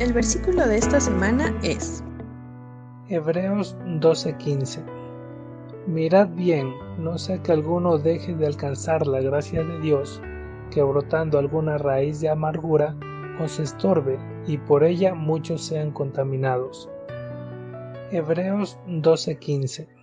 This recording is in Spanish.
El versículo de esta semana es Hebreos 12:15. Mirad bien, no sea que alguno deje de alcanzar la gracia de Dios, que brotando alguna raíz de amargura os estorbe y por ella muchos sean contaminados. Hebreos 12:15